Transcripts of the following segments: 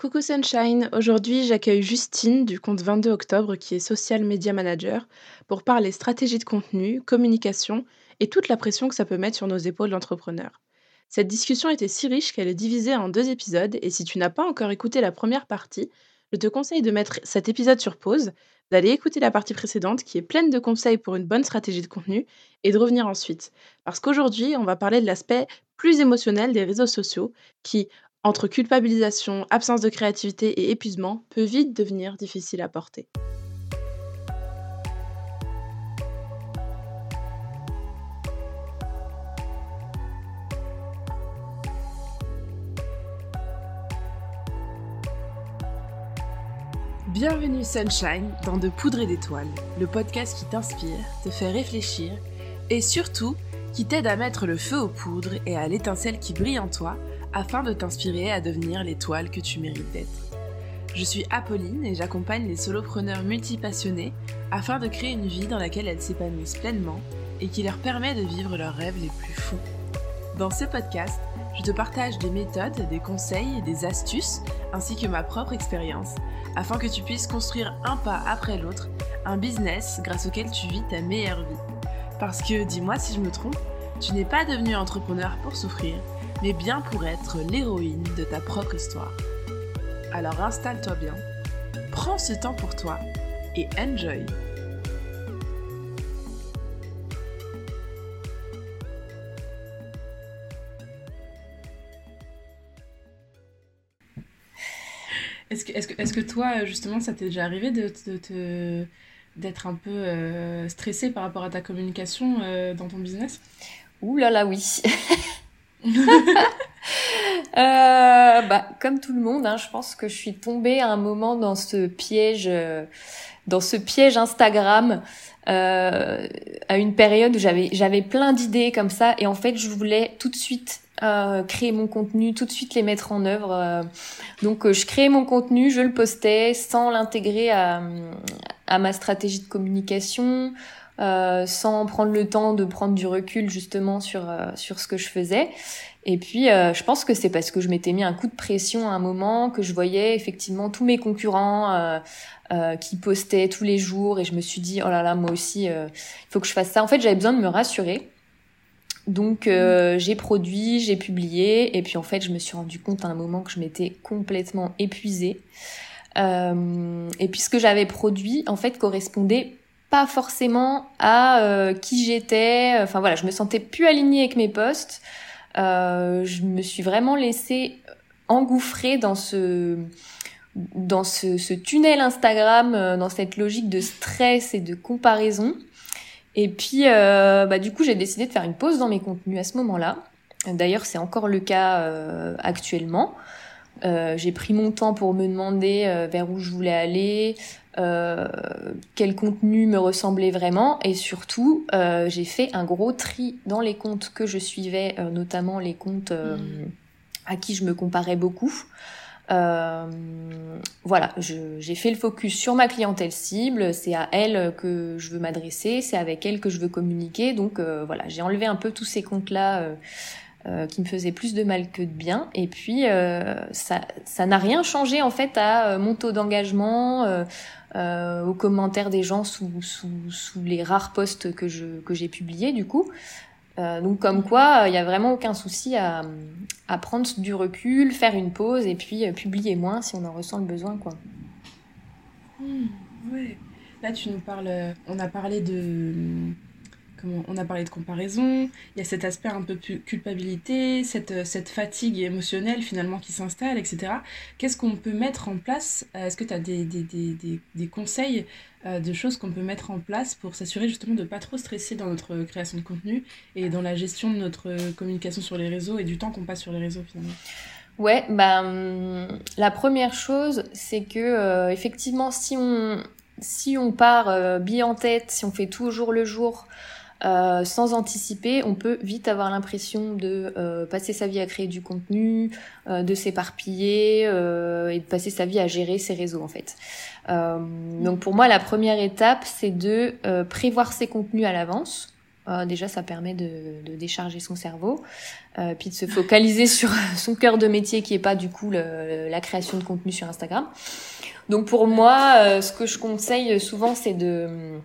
Coucou Sunshine, aujourd'hui j'accueille Justine du compte 22 octobre qui est social media manager pour parler stratégie de contenu, communication et toute la pression que ça peut mettre sur nos épaules d'entrepreneurs. Cette discussion était si riche qu'elle est divisée en deux épisodes et si tu n'as pas encore écouté la première partie, je te conseille de mettre cet épisode sur pause, d'aller écouter la partie précédente qui est pleine de conseils pour une bonne stratégie de contenu et de revenir ensuite. Parce qu'aujourd'hui, on va parler de l'aspect plus émotionnel des réseaux sociaux qui, entre culpabilisation, absence de créativité et épuisement, peut vite devenir difficile à porter. Bienvenue Sunshine dans De Poudre et d'Étoiles, le podcast qui t'inspire, te fait réfléchir et surtout qui t'aide à mettre le feu aux poudres et à l'étincelle qui brille en toi afin de t'inspirer à devenir l'étoile que tu mérites d'être. Je suis Apolline et j'accompagne les solopreneurs multipassionnés afin de créer une vie dans laquelle elles s'épanouissent pleinement et qui leur permet de vivre leurs rêves les plus fous. Dans ce podcast, je te partage des méthodes, des conseils, des astuces, ainsi que ma propre expérience, afin que tu puisses construire un pas après l'autre un business grâce auquel tu vis ta meilleure vie. Parce que, dis-moi si je me trompe, tu n'es pas devenu entrepreneur pour souffrir, mais bien pour être l'héroïne de ta propre histoire. Alors installe-toi bien, prends ce temps pour toi et enjoy. Est-ce que, est que, que, toi, justement, ça t'est déjà arrivé de, d'être un peu euh, stressé par rapport à ta communication euh, dans ton business? Ouh là là, oui. Euh, bah, comme tout le monde, hein, je pense que je suis tombée à un moment dans ce piège, euh, dans ce piège Instagram, euh, à une période où j'avais j'avais plein d'idées comme ça, et en fait, je voulais tout de suite créer mon contenu, tout de suite les mettre en œuvre. donc, je créais mon contenu, je le postais sans l'intégrer à, à ma stratégie de communication. Euh, sans prendre le temps de prendre du recul justement sur euh, sur ce que je faisais. Et puis, euh, je pense que c'est parce que je m'étais mis un coup de pression à un moment, que je voyais effectivement tous mes concurrents qui postaient tous les jours, et je me suis dit, oh là là, moi aussi, il faut que je fasse ça. En fait, j'avais besoin de me rassurer. Donc, mmh. j'ai produit, j'ai publié, et puis en fait, je me suis rendu compte à un moment que je m'étais complètement épuisée. et puis, ce que j'avais produit, en fait, correspondait pas forcément à euh, qui j'étais. Enfin voilà, je me sentais plus alignée avec mes postes. Euh, je me suis vraiment laissée engouffrer dans ce dans ce, tunnel Instagram, euh, dans cette logique de stress et de comparaison. Et puis, euh, bah, du coup, j'ai décidé de faire une pause dans mes contenus à ce moment-là. D'ailleurs, c'est encore le cas actuellement. Euh, j'ai pris mon temps pour me demander vers où je voulais aller, euh, quel contenu me ressemblait vraiment. Et surtout euh, j'ai fait un gros tri dans les comptes que je suivais, euh, notamment les comptes à qui je me comparais beaucoup. voilà, j'ai fait le focus sur ma clientèle cible, c'est à elle que je veux m'adresser, c'est avec elle que je veux communiquer, donc voilà, j'ai enlevé un peu tous ces comptes-là qui me faisaient plus de mal que de bien. Et puis, ça ça n'a rien changé en fait à mon taux d'engagement, euh, aux commentaires des gens sous, sous, les rares posts que que j'ai publiés du coup. Euh, donc comme quoi, il n'y a vraiment aucun souci à, à prendre du recul, faire une pause et puis euh, publier moins si on en ressent le besoin quoi. Mmh, ouais. Là tu nous parles, on a parlé de on a parlé de comparaison, il y a cet aspect un peu plus culpabilité, cette, euh, cette fatigue émotionnelle finalement qui s'installe, etc. Qu'est-ce qu'on peut mettre en place euh, Est-ce que tu as des, des, des, des, conseils euh, de choses qu'on peut mettre en place pour s'assurer justement de ne pas trop stresser dans notre création de contenu et dans la gestion de notre communication sur les réseaux et du temps qu'on passe sur les réseaux finalement? Ouais, bah, hum, la première chose, c'est que effectivement, si on, si on part euh, bille en tête, si on fait toujours le jour, euh, sans anticiper, on peut vite avoir l'impression de euh, passer sa vie à créer du contenu, euh, de s'éparpiller euh, et de passer sa vie à gérer ses réseaux en fait. donc pour moi, la première étape, c'est de prévoir ses contenus à l'avance. déjà, ça permet de, de, décharger son cerveau, euh, puis de se focaliser sur son cœur de métier qui est pas du coup le, la création de contenu sur Instagram. Donc pour moi, ce que je conseille souvent, c'est de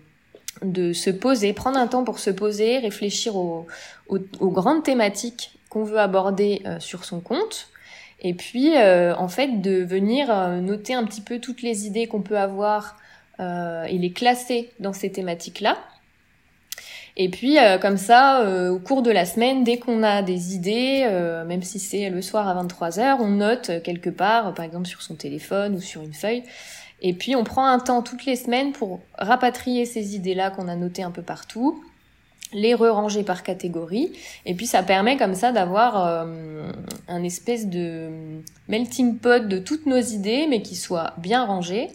de se poser, prendre un temps pour se poser, réfléchir aux, grandes thématiques qu'on veut aborder sur son compte. Et puis, en fait, de venir noter un petit peu toutes les idées qu'on peut avoir euh, et les classer dans ces thématiques-là. Et puis euh, comme ça, euh, au cours de la semaine, dès qu'on a des idées, euh, même si c'est le soir à 23h, on note quelque part, par exemple sur son téléphone ou sur une feuille. Et puis on prend un temps toutes les semaines pour rapatrier ces idées-là qu'on a notées un peu partout, les re-ranger par catégorie. Et puis ça permet comme ça d'avoir un espèce de melting pot de toutes nos idées, mais qui soit bien rangé.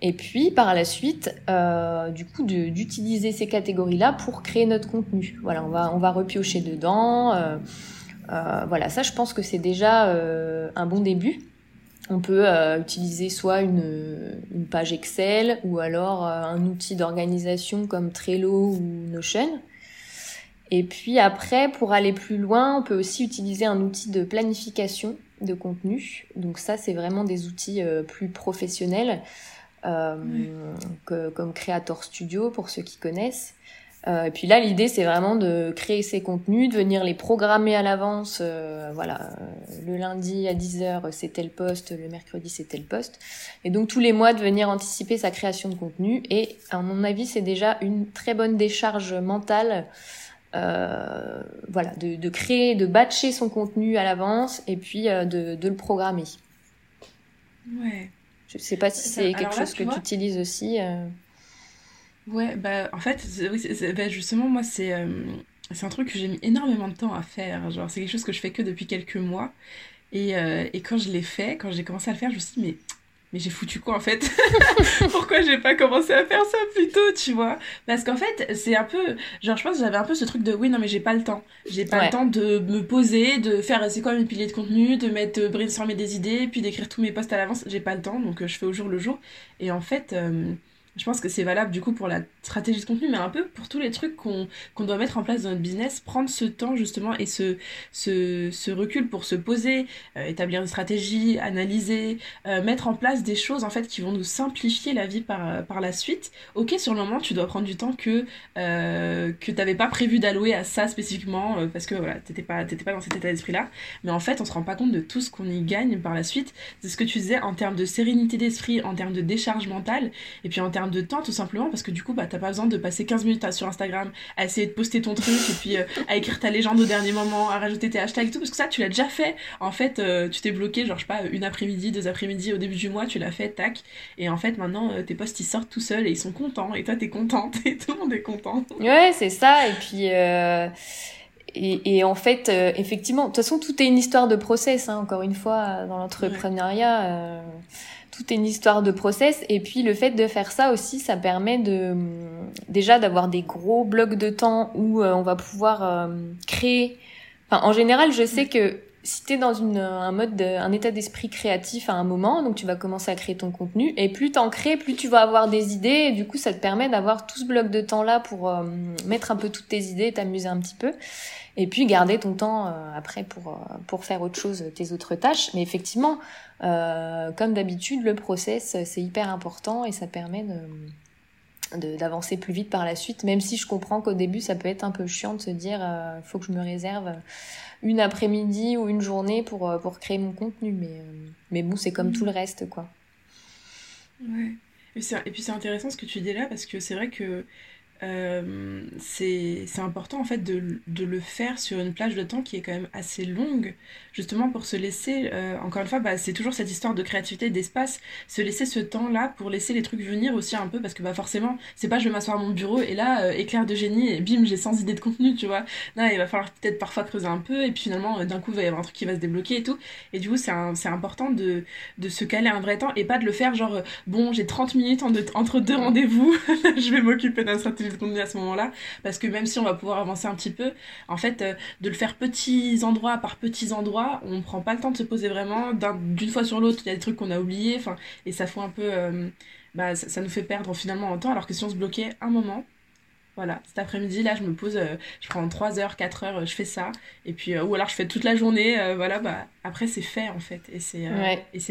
Et puis par la suite, euh, du coup, d'utiliser ces catégories-là pour créer notre contenu. Voilà, on va repiocher dedans. Euh, euh, voilà, ça, je pense que c'est déjà euh, un bon début. On peut euh, utiliser soit une, une, page Excel ou alors euh, un outil d'organisation comme Trello ou Notion. Et puis après, pour aller plus loin, on peut aussi utiliser un outil de planification de contenu. Donc ça, c'est vraiment des outils plus professionnels euh, que, comme Creator Studio pour ceux qui connaissent. Euh, et puis là, l'idée, c'est vraiment de créer ces contenus, de venir les programmer à l'avance. Euh, voilà, le lundi à 10h, c'est tel poste, le mercredi, c'est tel poste. Et donc, tous les mois, de venir anticiper sa création de contenu. Et à mon avis, c'est déjà une très bonne décharge mentale. Euh, voilà, de, de, créer, de batcher son contenu à l'avance et puis de, de le programmer. Ouais. Je sais pas si c'est quelque chose que tu utilises aussi. Ouais, bah en fait, oui, bah, justement, moi, c'est euh, c'est un truc que j'ai mis énormément de temps à faire. Genre, c'est quelque chose que je fais que depuis quelques mois. Et, euh, et quand je l'ai fait, quand j'ai commencé à le faire, je me suis dit, mais mais j'ai foutu quoi en fait Pourquoi j'ai pas commencé à faire ça plus tôt, tu vois? Parce qu'en fait, c'est un peu genre je pense que j'avais un peu ce truc de oui non mais j'ai pas le temps. J'ai pas le temps de me poser, de faire c'est quoi mes piliers de contenu, de mettre euh, brainstormer des idées, puis d'écrire tous mes posts à l'avance, j'ai pas le temps donc euh, je fais au jour le jour et en fait je pense que c'est valable du coup pour la stratégie de contenu, mais un peu pour tous les trucs qu'on qu'on doit mettre en place dans notre business, prendre ce temps justement et ce, recul pour se poser, euh, établir une stratégie, analyser, euh, mettre en place des choses en fait qui vont nous simplifier la vie par, par la suite. Ok, sur le moment, tu dois prendre du temps que, euh, que tu n'avais pas prévu d'allouer à ça spécifiquement parce que voilà, t'étais pas, pas dans cet état d'esprit-là, mais en fait, on se rend pas compte de tout ce qu'on y gagne par la suite. C'est ce que tu disais en termes de sérénité d'esprit, en termes de décharge mentale, et puis en termes de temps tout simplement parce que du coup bah t'as pas besoin de passer 15 minutes sur Instagram à essayer de poster ton truc et puis euh, à écrire ta légende au dernier moment à rajouter tes hashtags et tout parce que ça tu l'as déjà fait. En fait euh, tu t'es bloqué genre je sais pas une après-midi deux après-midi au début du mois tu l'as fait tac. Et en fait maintenant euh, tes posts ils sortent tout seuls et ils sont contents. Et toi t'es contente et tout le monde est content. Ouais c'est ça. Et puis et, et, en fait, effectivement, de toute façon, tout est une histoire de process, hein, encore une fois, dans l'entrepreneuriat. Ouais tout une histoire de process. Et puis le fait de faire ça aussi, ça permet de déjà d'avoir des gros blocs de temps où euh, on va pouvoir euh, créer. En général, je sais que si tu es dans un mode, état d'esprit créatif à un moment, donc tu vas commencer à créer ton contenu, et plus t'en crées, plus tu vas avoir des idées, et du coup ça te permet d'avoir tout ce bloc de temps là pour euh, mettre un peu toutes tes idées, t'amuser un petit peu et puis garder ton temps euh, après pour, euh, pour faire autre chose, tes autres tâches. Mais effectivement, comme d'habitude, le process, c'est hyper important et ça permet de, d'avancer plus vite par la suite, même si je comprends qu'au début, ça peut être un peu chiant de se dire, euh, faut que je me réserve une après-midi ou une journée pour, pour créer mon contenu. Mais, mais bon, c'est comme tout le reste, quoi. Ouais. Et, et puis c'est intéressant ce que tu dis là, parce que c'est vrai que euh, c'est important en fait de, de, le faire sur une plage de temps qui est quand même assez longue, justement pour se laisser, euh, encore une fois, bah, c'est toujours cette histoire de créativité, d'espace, se laisser ce temps-là pour laisser les trucs venir aussi un peu, parce que bah, forcément, c'est pas je vais m'asseoir à mon bureau et là, euh, éclair de génie, et bim, j'ai 100 idées de contenu, tu vois. Là, il va falloir peut-être parfois creuser un peu, et puis finalement, d'un coup, il va y avoir un truc qui va se débloquer et tout. Et du coup, c'est important de, de se caler un vrai temps et pas de le faire genre, bon, j'ai 30 minutes entre deux rendez-vous, je vais m'occuper d'un stratégie à ce moment-là, parce que même si on va pouvoir avancer un petit peu, en fait, euh, de le faire petits endroits par petits endroits, on prend pas le temps de se poser vraiment. D'une fois sur l'autre, il y a des trucs qu'on a oubliés, et ça fait un peu, euh, bah, ça, nous fait perdre finalement en temps, alors que si on se bloquait un moment, voilà, cet après-midi, là, je me pose, euh, je prends 3 heures, 4 heures, je fais ça. Et puis, ou alors je fais toute la journée, voilà, bah, après, c'est fait, en fait. Et c'est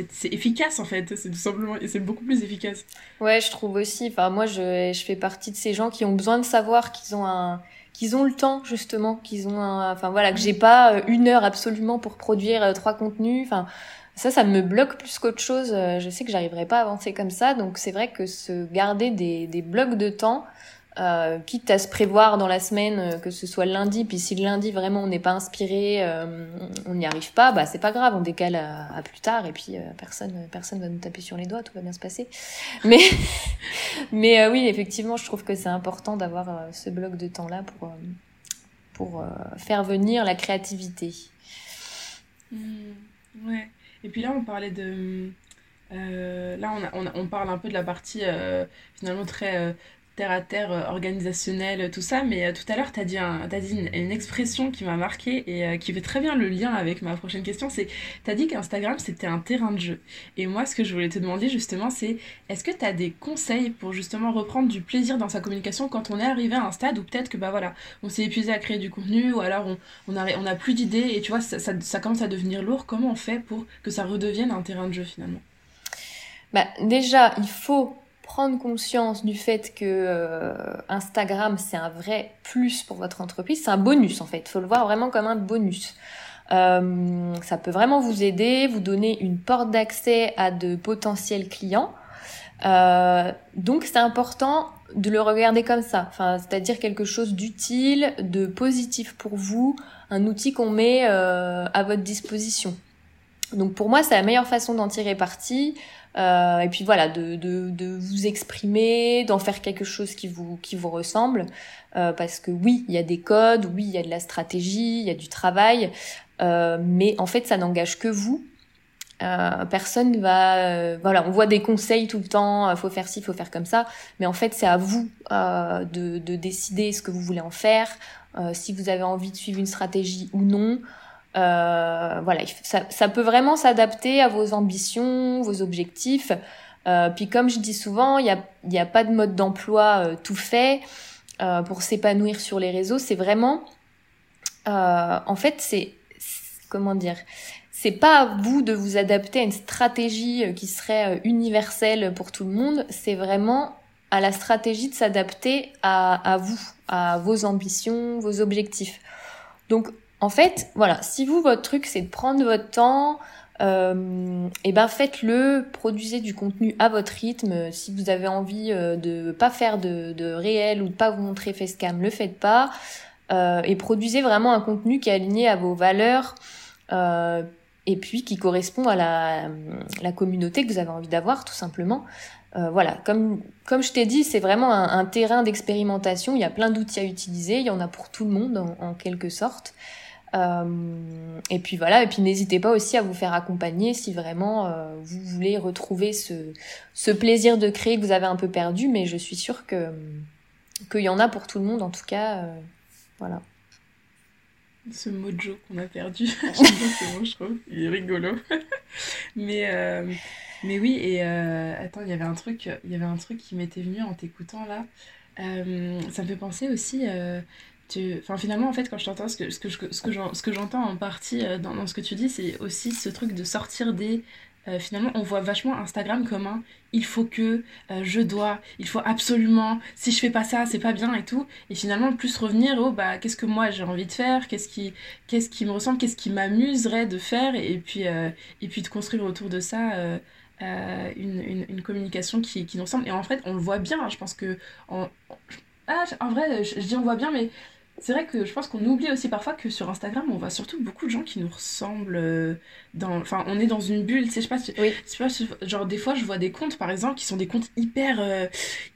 c'est efficace, en fait. C'est tout simplement, et c'est beaucoup plus efficace. Ouais, je trouve aussi. Enfin, moi, je, je fais partie de ces gens qui ont besoin de savoir qu'ils ont un qu'ils ont le temps justement, qu'ils ont un, enfin voilà, que j'ai pas une heure absolument pour produire trois contenus. Enfin, ça, ça me bloque plus qu'autre chose. Euh, je sais que j'arriverai pas à avancer comme ça. Donc c'est vrai que se garder des, des blocs de temps, euh, quitte à se prévoir dans la semaine euh, que ce soit lundi, puis si le lundi vraiment on n'est pas inspiré, euh, on n'y arrive pas, bah c'est pas grave, on décale à, plus tard et puis personne personne va nous taper sur les doigts, tout va bien se passer. Mais mais oui, effectivement, je trouve que c'est important d'avoir ce bloc de temps là pour pour faire venir la créativité. Mmh, ouais. Et puis là, on parlait de. Là, on, on, on, parle un peu de la partie finalement très terre à terre, euh, organisationnel, tout ça. Mais euh, tout à l'heure, tu as dit, un, dit une, expression qui m'a marqué et euh, qui fait très bien le lien avec ma prochaine question. C'est, tu as dit qu'Instagram, c'était un terrain de jeu. Et moi, ce que je voulais te demander justement, c'est est-ce que tu as des conseils pour justement reprendre du plaisir dans sa communication quand on est arrivé à un stade où peut-être que, bah voilà, on s'est épuisé à créer du contenu ou alors on, on, a, on a plus d'idées et tu vois, ça, ça, ça commence à devenir lourd. Comment on fait pour que ça redevienne un terrain de jeu finalement? Bah, déjà, il faut prendre conscience du fait que euh, Instagram c'est un vrai plus pour votre entreprise, c'est un bonus en fait. Il faut le voir vraiment comme un bonus. Euh, ça peut vraiment vous aider, vous donner une porte d'accès à de potentiels clients. Euh, donc c'est important de le regarder comme ça, enfin, c'est-à-dire quelque chose d'utile, de positif pour vous, un outil qu'on met à votre disposition. Donc pour moi, c'est la meilleure façon d'en tirer parti. Euh, et puis voilà, de, de, de vous exprimer, d'en faire quelque chose qui vous, qui vous ressemble. Euh, parce que oui, il y a des codes, oui, il y a de la stratégie, il y a du travail, euh, mais en fait, ça n'engage que vous. Euh, personne va, euh, voilà, on voit des conseils tout le temps, faut faire ci, faut faire comme ça, mais en fait, c'est à vous de, de décider ce que vous voulez en faire, si vous avez envie de suivre une stratégie ou non. Euh, voilà, ça, peut vraiment s'adapter à vos ambitions, vos objectifs. Euh, puis comme je dis souvent, il n'y a, pas de mode d'emploi euh, tout fait pour s'épanouir sur les réseaux. C'est vraiment, en fait, c'est comment dire, c'est pas à vous de vous adapter à une stratégie qui serait universelle pour tout le monde. C'est vraiment à la stratégie de s'adapter à, à vous, à vos ambitions, vos objectifs. Donc en fait, voilà, si vous, votre truc, c'est de prendre votre temps, euh, et ben faites-le, produisez du contenu à votre rythme. Si vous avez envie euh, de pas faire de, de réel ou de pas vous montrer facecam, le faites pas. Euh, et produisez vraiment un contenu qui est aligné à vos valeurs euh, et puis qui correspond à la, la communauté que vous avez envie d'avoir, tout simplement. Euh, voilà, comme, comme je t'ai dit, c'est vraiment un, un terrain d'expérimentation. Il y a plein d'outils à utiliser. Il y en a pour tout le monde, en quelque sorte. Euh, et puis voilà, et puis n'hésitez pas aussi à vous faire accompagner si vraiment euh, vous voulez retrouver ce, ce plaisir de créer que vous avez un peu perdu, mais je suis sûre que qu'il y en a pour tout le monde en tout cas. Euh, voilà. Ce mojo qu'on a perdu, c'est bon, je trouve, il est rigolo. mais mais oui, et attends, il y avait un truc, il y avait un truc qui m'était venu en t'écoutant là. ça me fait penser aussi Enfin, finalement, en fait, quand je t'entends, ce que, ce que, ce que j'entends en partie euh, dans, ce que tu dis, c'est aussi ce truc de sortir des... Euh, finalement, on voit vachement Instagram comme un il faut que, euh, je dois, il faut absolument, si je fais pas ça, c'est pas bien et tout. Et finalement, plus revenir au bah, qu'est-ce que moi j'ai envie de faire, qu'est-ce qui, qu'est-ce qui me ressemble, qu'est-ce qui m'amuserait de faire, et, puis, et puis de construire autour de ça. une, une, communication qui, qui nous ressemble. Et en fait, on le voit bien. Hein, je pense que. En, ah, en vrai, je, je dis on voit bien, mais c'est vrai que je pense qu'on oublie aussi parfois que sur Instagram, on voit surtout beaucoup de gens qui nous ressemblent. Euh, dans... Enfin, on est dans une bulle, tu sais, je sais pas, oui. pas, genre des fois, je vois des comptes, par exemple, qui sont des comptes hyper, euh,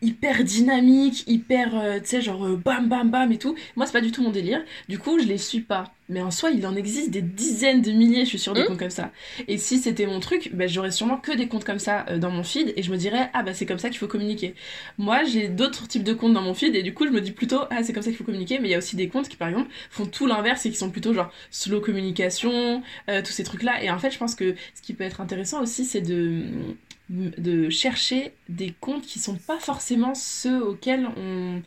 hyper dynamiques, hyper, euh, tu sais, genre bam, bam, bam et tout. Moi, c'est pas du tout mon délire. Du coup, je les suis pas. Mais en soi, il en existe des dizaines de milliers, je suis sûre, de mmh. comptes comme ça. Et si c'était mon truc, ben, j'aurais sûrement que des comptes comme ça dans mon feed et je me dirais, ah bah c'est comme ça qu'il faut communiquer. Moi, j'ai d'autres types de comptes dans mon feed et du coup, je me dis plutôt, ah c'est comme ça qu'il faut communiquer, mais il y a aussi des comptes qui, par exemple, font tout l'inverse et qui sont plutôt genre slow communication, euh, tous ces trucs-là. Et en fait, je pense que ce qui peut être intéressant aussi, c'est de de chercher des comptes qui sont pas forcément ceux auxquels on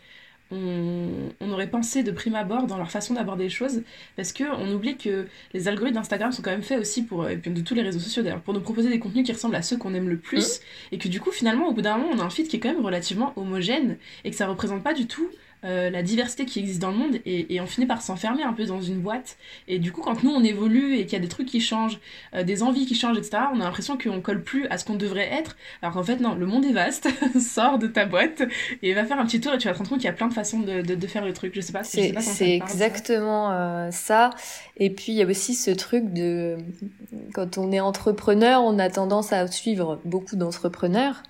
on, aurait pensé de prime abord dans leur façon d'aborder les choses, parce qu'on oublie que les algorithmes d'Instagram sont quand même faits aussi pour, et puis de tous les réseaux sociaux d'ailleurs, pour nous proposer des contenus qui ressemblent à ceux qu'on aime le plus, mmh. et que du coup finalement au bout d'un moment on a un feed qui est quand même relativement homogène, et que ça représente pas du tout euh, la diversité qui existe dans le monde et, on finit par s'enfermer un peu dans une boîte. Et du coup, quand nous on évolue et qu'il y a des trucs qui changent, euh, des envies qui changent, etc., on a l'impression qu'on colle plus à ce qu'on devrait être. Alors qu'en fait, non, le monde est vaste, sors de ta boîte et va faire un petit tour et tu vas te rendre compte qu'il y a plein de façons de, de, faire le truc. Je sais pas si c'est exactement euh, ça. Et puis il y a aussi ce truc de quand on est entrepreneur, on a tendance à suivre beaucoup d'entrepreneurs.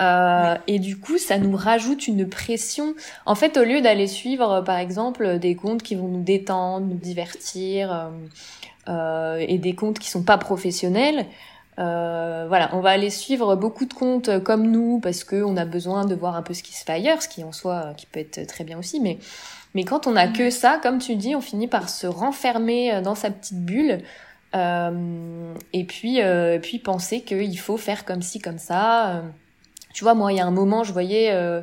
Euh, et du coup, ça nous rajoute une pression. En fait, au lieu d'aller suivre, par exemple, des comptes qui vont nous détendre, nous divertir, euh, euh et des comptes qui sont pas professionnels, euh, voilà, on va aller suivre beaucoup de comptes comme nous parce que on a besoin de voir un peu ce qui se fait ailleurs, ce qui en soi, qui peut être très bien aussi. Mais mais quand on a que ça, comme tu dis, on finit par se renfermer dans sa petite bulle. Euh, et puis, euh, puis penser qu'il faut faire comme ci, comme ça. Tu vois, moi, il y a un moment, je voyais, euh,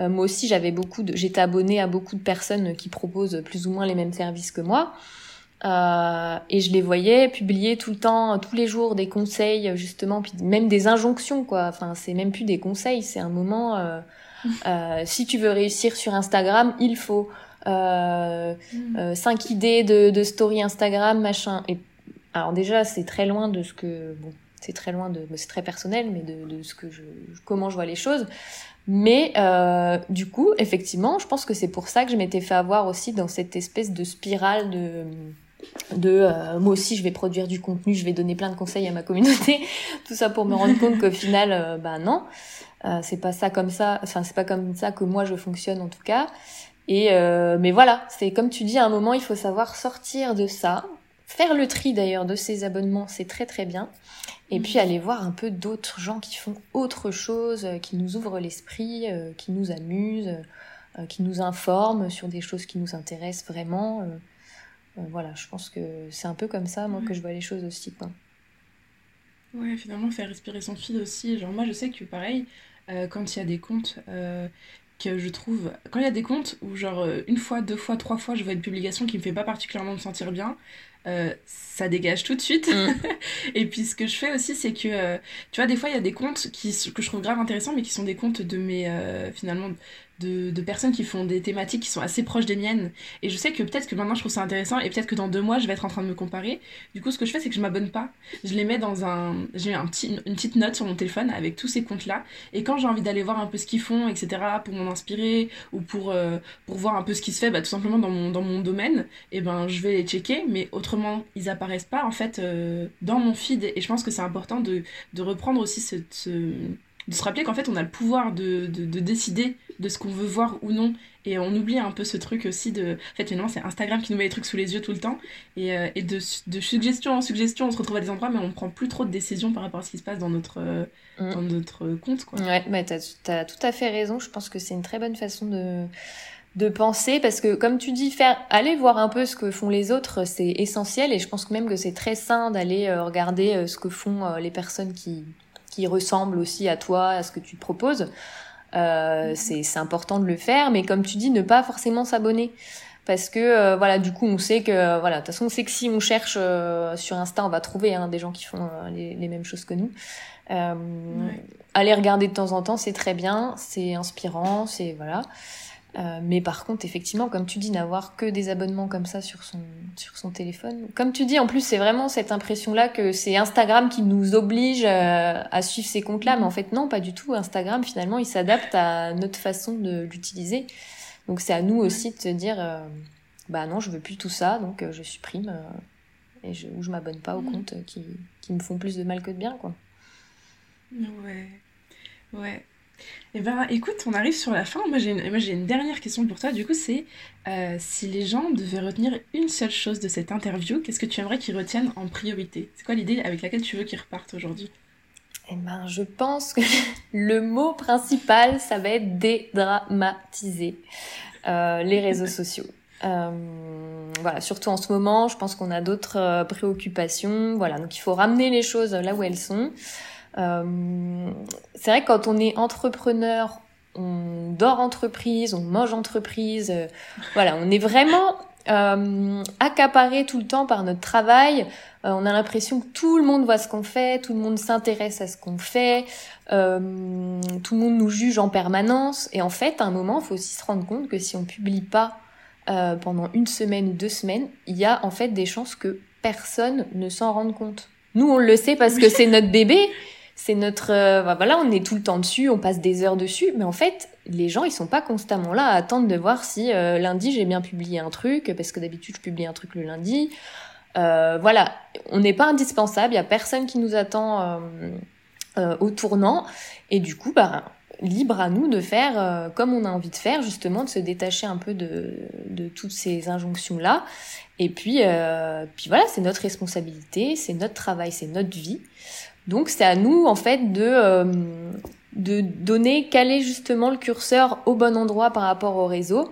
euh, moi aussi, j'avais beaucoup de, j'étais abonnée à beaucoup de personnes qui proposent plus ou moins les mêmes services que moi. Euh, et je les voyais publier tout le temps, tous les jours, des conseils, justement, puis même des injonctions, quoi. Enfin, c'est même plus des conseils, c'est un moment. Euh, euh, si tu veux réussir sur Instagram, il faut euh, mm. cinq idées de, de story Instagram, machin. Et alors déjà, c'est très loin de ce que bon, c'est très loin de, c'est très personnel, mais de, ce que je, comment je vois les choses. Mais euh, du coup, effectivement, je pense que c'est pour ça que je m'étais fait avoir aussi dans cette espèce de spirale de de euh, moi aussi je vais produire du contenu, je vais donner plein de conseils à ma communauté, tout ça pour me rendre compte qu'au final, bah non, c'est pas ça comme ça, enfin c'est pas comme ça que moi je fonctionne en tout cas. Et mais voilà, c'est comme tu dis, à un moment il faut savoir sortir de ça, faire le tri d'ailleurs de ces abonnements, c'est très très bien. Et puis aller voir un peu d'autres gens qui font autre chose, euh, qui nous ouvrent l'esprit, euh, qui nous amusent, euh, qui nous informent sur des choses qui nous intéressent vraiment. Voilà, je pense que c'est un peu comme ça, moi, que je vois les choses aussi. Quoi. Ouais, finalement, faire respirer son feed aussi. Genre, moi, je sais que pareil, quand il y a des comptes que je trouve. Quand il y a des comptes où, genre, une fois, deux fois, trois fois, je vois une publication qui me fait pas particulièrement me sentir bien, euh, ça dégage tout de suite. Mm. et puis ce que je fais aussi, c'est que, euh, tu vois, des fois, il y a des comptes qui, que je trouve grave intéressants, mais qui sont des comptes de mes, euh, finalement, de, de, personnes qui font des thématiques qui sont assez proches des miennes. Et je sais que peut-être que maintenant je trouve ça intéressant et peut-être que dans deux mois je vais être en train de me comparer. Du coup, ce que je fais, c'est que je m'abonne pas. Je les mets dans un. J'ai un une petite note sur mon téléphone avec tous ces comptes-là. Et quand j'ai envie d'aller voir un peu ce qu'ils font, etc., pour m'en inspirer ou pour, euh, pour voir un peu ce qui se fait, bah, tout simplement dans mon, dans mon domaine, et eh ben je vais les checker. Mais autrement, ils apparaissent pas en fait euh, dans mon feed. Et je pense que c'est important de, de reprendre aussi ce, ce de se rappeler qu'en fait on a le pouvoir de, de, de décider de ce qu'on veut voir ou non. Et on oublie un peu ce truc aussi de en fait finalement c'est Instagram qui nous met les trucs sous les yeux tout le temps. Et, euh, et de, de, suggestion en suggestion on se retrouve à des endroits mais on prend plus trop de décisions par rapport à ce qui se passe dans notre mm. dans notre compte quoi. Ouais mais t'as as tout à fait raison. Je pense que c'est une très bonne façon de de penser parce que comme tu dis faire aller voir un peu ce que font les autres c'est essentiel. Et je pense même que c'est très sain d'aller euh, regarder euh, ce que font les personnes qui qui ressemble aussi à toi, à ce que tu proposes. Euh, c'est important de le faire, mais comme tu dis, ne pas forcément s'abonner. Parce que euh, voilà, du coup, on sait que voilà, de toute façon, on sait que si on cherche euh, sur Insta, on va trouver hein, des gens qui font les, les, mêmes choses que nous. Aller regarder de temps en temps, c'est très bien, c'est inspirant, c'est voilà. Euh, mais par contre, effectivement, comme tu dis, n'avoir que des abonnements comme ça sur son, sur son téléphone. Comme tu dis, en plus, c'est vraiment cette impression-là que c'est Instagram qui nous oblige euh, à suivre ces comptes-là. Mais en fait, non, pas du tout. Instagram, finalement, il s'adapte à notre façon de l'utiliser. Donc, c'est à nous aussi de se dire, euh, bah non, je veux plus tout ça, donc je supprime. et je, ou je m'abonne pas aux comptes qui, qui me font plus de mal que de bien, quoi. Ouais. Ouais. Eh ben, écoute, on arrive sur la fin. Moi, j'ai une, une dernière question pour toi. Du coup, c'est euh, si les gens devaient retenir une seule chose de cette interview, qu'est-ce que tu aimerais qu'ils retiennent en priorité? C'est quoi l'idée avec laquelle tu veux qu'ils repartent aujourd'hui? Eh ben, je pense que le mot principal, ça va être dédramatiser euh, les réseaux sociaux. Euh, voilà, surtout en ce moment, je pense qu'on a d'autres préoccupations. Voilà, donc il faut ramener les choses là où elles sont. Euh, c'est vrai que quand on est entrepreneur, on dort entreprise, on mange entreprise. Euh, voilà, on est vraiment euh, accaparé tout le temps par notre travail. Euh, on a l'impression que tout le monde voit ce qu'on fait, tout le monde s'intéresse à ce qu'on fait, euh, tout le monde nous juge en permanence. Et en fait, à un moment, il faut aussi se rendre compte que si on publie pas euh, pendant une semaine ou deux semaines, il y a en fait des chances que personne ne s'en rende compte. Nous, on le sait parce que c'est notre bébé, c'est notre euh, bah, voilà on est tout le temps dessus on passe des heures dessus mais en fait les gens ils sont pas constamment là à attendre de voir si euh, lundi j'ai bien publié un truc parce que d'habitude je publie un truc le lundi. Euh, voilà on n'est pas indispensable il y a personne qui nous attend au tournant. Et du coup bah libre à nous de faire comme on a envie de faire justement de se détacher un peu de, de toutes ces injonctions là et puis puis voilà c'est notre responsabilité c'est notre travail c'est notre vie donc c'est à nous en fait de euh, de donner caler justement le curseur au bon endroit par rapport au réseau.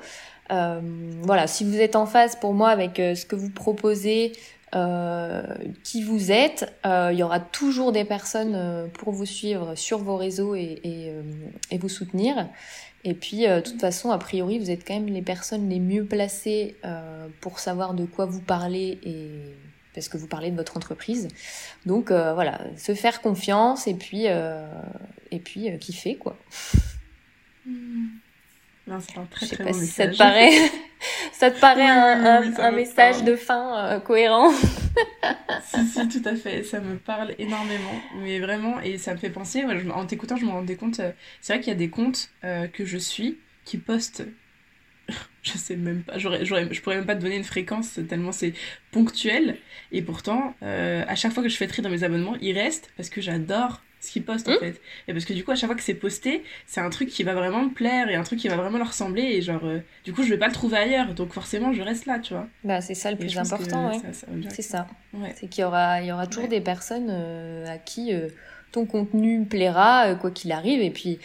Euh, voilà, si vous êtes en phase pour moi avec euh, ce que vous proposez, euh, qui vous êtes, il y aura toujours des personnes pour vous suivre sur vos réseaux et, et, et vous soutenir. Et puis, de toute façon, a priori, vous êtes quand même les personnes les mieux placées pour savoir de quoi vous parlez et parce que vous parlez de votre entreprise. Donc euh, voilà, se faire confiance et puis euh, et puis euh, kiffer quoi. Mmh. Non, c'est un très très bon message. ça te paraît, ça te paraît un, un, message de fin cohérent. si si, tout à fait. Ça me parle énormément, mais vraiment et ça me fait penser. en t'écoutant, je me rendais compte. c'est vrai qu'il y a des comptes que je suis qui postent je sais même pas, j'aurais, j'aurais, je pourrais même pas te donner une fréquence tellement c'est ponctuel. Et pourtant, euh, à chaque fois que je fais tri dans mes abonnements, ils restent parce que j'adore ce qu'ils postent en mmh. fait. Et parce que du coup, à chaque fois que c'est posté, c'est un truc qui va vraiment me plaire et un truc qui va vraiment leur ressembler. Et genre, euh, du coup, je vais pas le trouver ailleurs. Donc forcément, je reste là, tu vois. Bah, c'est ça le plus important, ouais. C'est ça. Ouais. C'est qu'il y aura, il y aura toujours des personnes euh, à qui ton contenu plaira, quoi qu'il arrive. Et puis,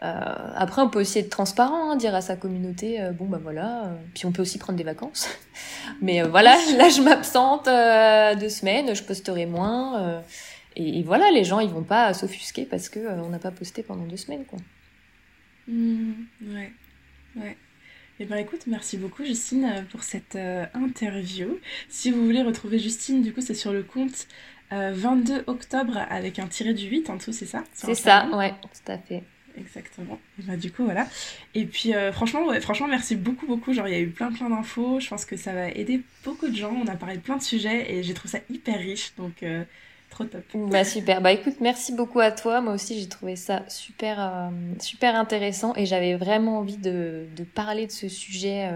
après, on peut aussi être transparent, hein, dire à sa communauté, euh, bon bah voilà, euh, puis on peut aussi prendre des vacances. Mais voilà, là je m'absente deux semaines, je posterai moins. Et, voilà, les gens ils vont pas s'offusquer parce que on n'a pas posté pendant deux semaines, quoi. Mmh, ouais, ouais. Eh ben écoute, merci beaucoup Justine pour cette interview. Si vous voulez retrouver Justine, du coup c'est sur le compte 22 octobre avec un tiré du 8 en tout, c'est ça? C'est ça, ouais, tout à fait. Exactement. Bah du coup voilà. Et puis euh, franchement franchement merci beaucoup beaucoup. Genre il y a eu plein plein d'infos. Je pense que ça va aider beaucoup de gens. On a parlé de plein de sujets et j'ai trouvé ça hyper riche donc euh, trop top. Bah super. Bah écoute merci beaucoup à toi. Moi aussi j'ai trouvé ça super euh, super intéressant et j'avais vraiment envie de, de parler de ce sujet.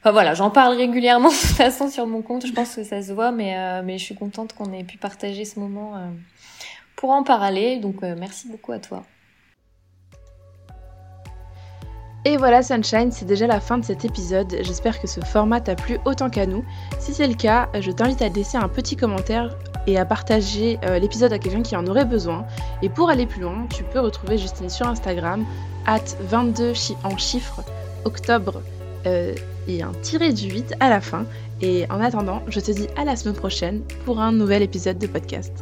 Enfin voilà, j'en parle régulièrement de toute façon sur mon compte. Je pense que ça se voit, mais mais je suis contente qu'on ait pu partager ce moment pour en parler. Donc merci beaucoup à toi. Et voilà Sunshine, c'est déjà la fin de cet épisode. J'espère que ce format t'a plu autant qu'à nous. Si c'est le cas, je t'invite à laisser un petit commentaire et à partager euh, l'épisode à quelqu'un qui en aurait besoin. Et pour aller plus loin, tu peux retrouver Justine sur Instagram, at 22 en chiffres, octobre, euh, et un tiré du 8 à la fin. Et en attendant, je te dis à la semaine prochaine pour un nouvel épisode de podcast.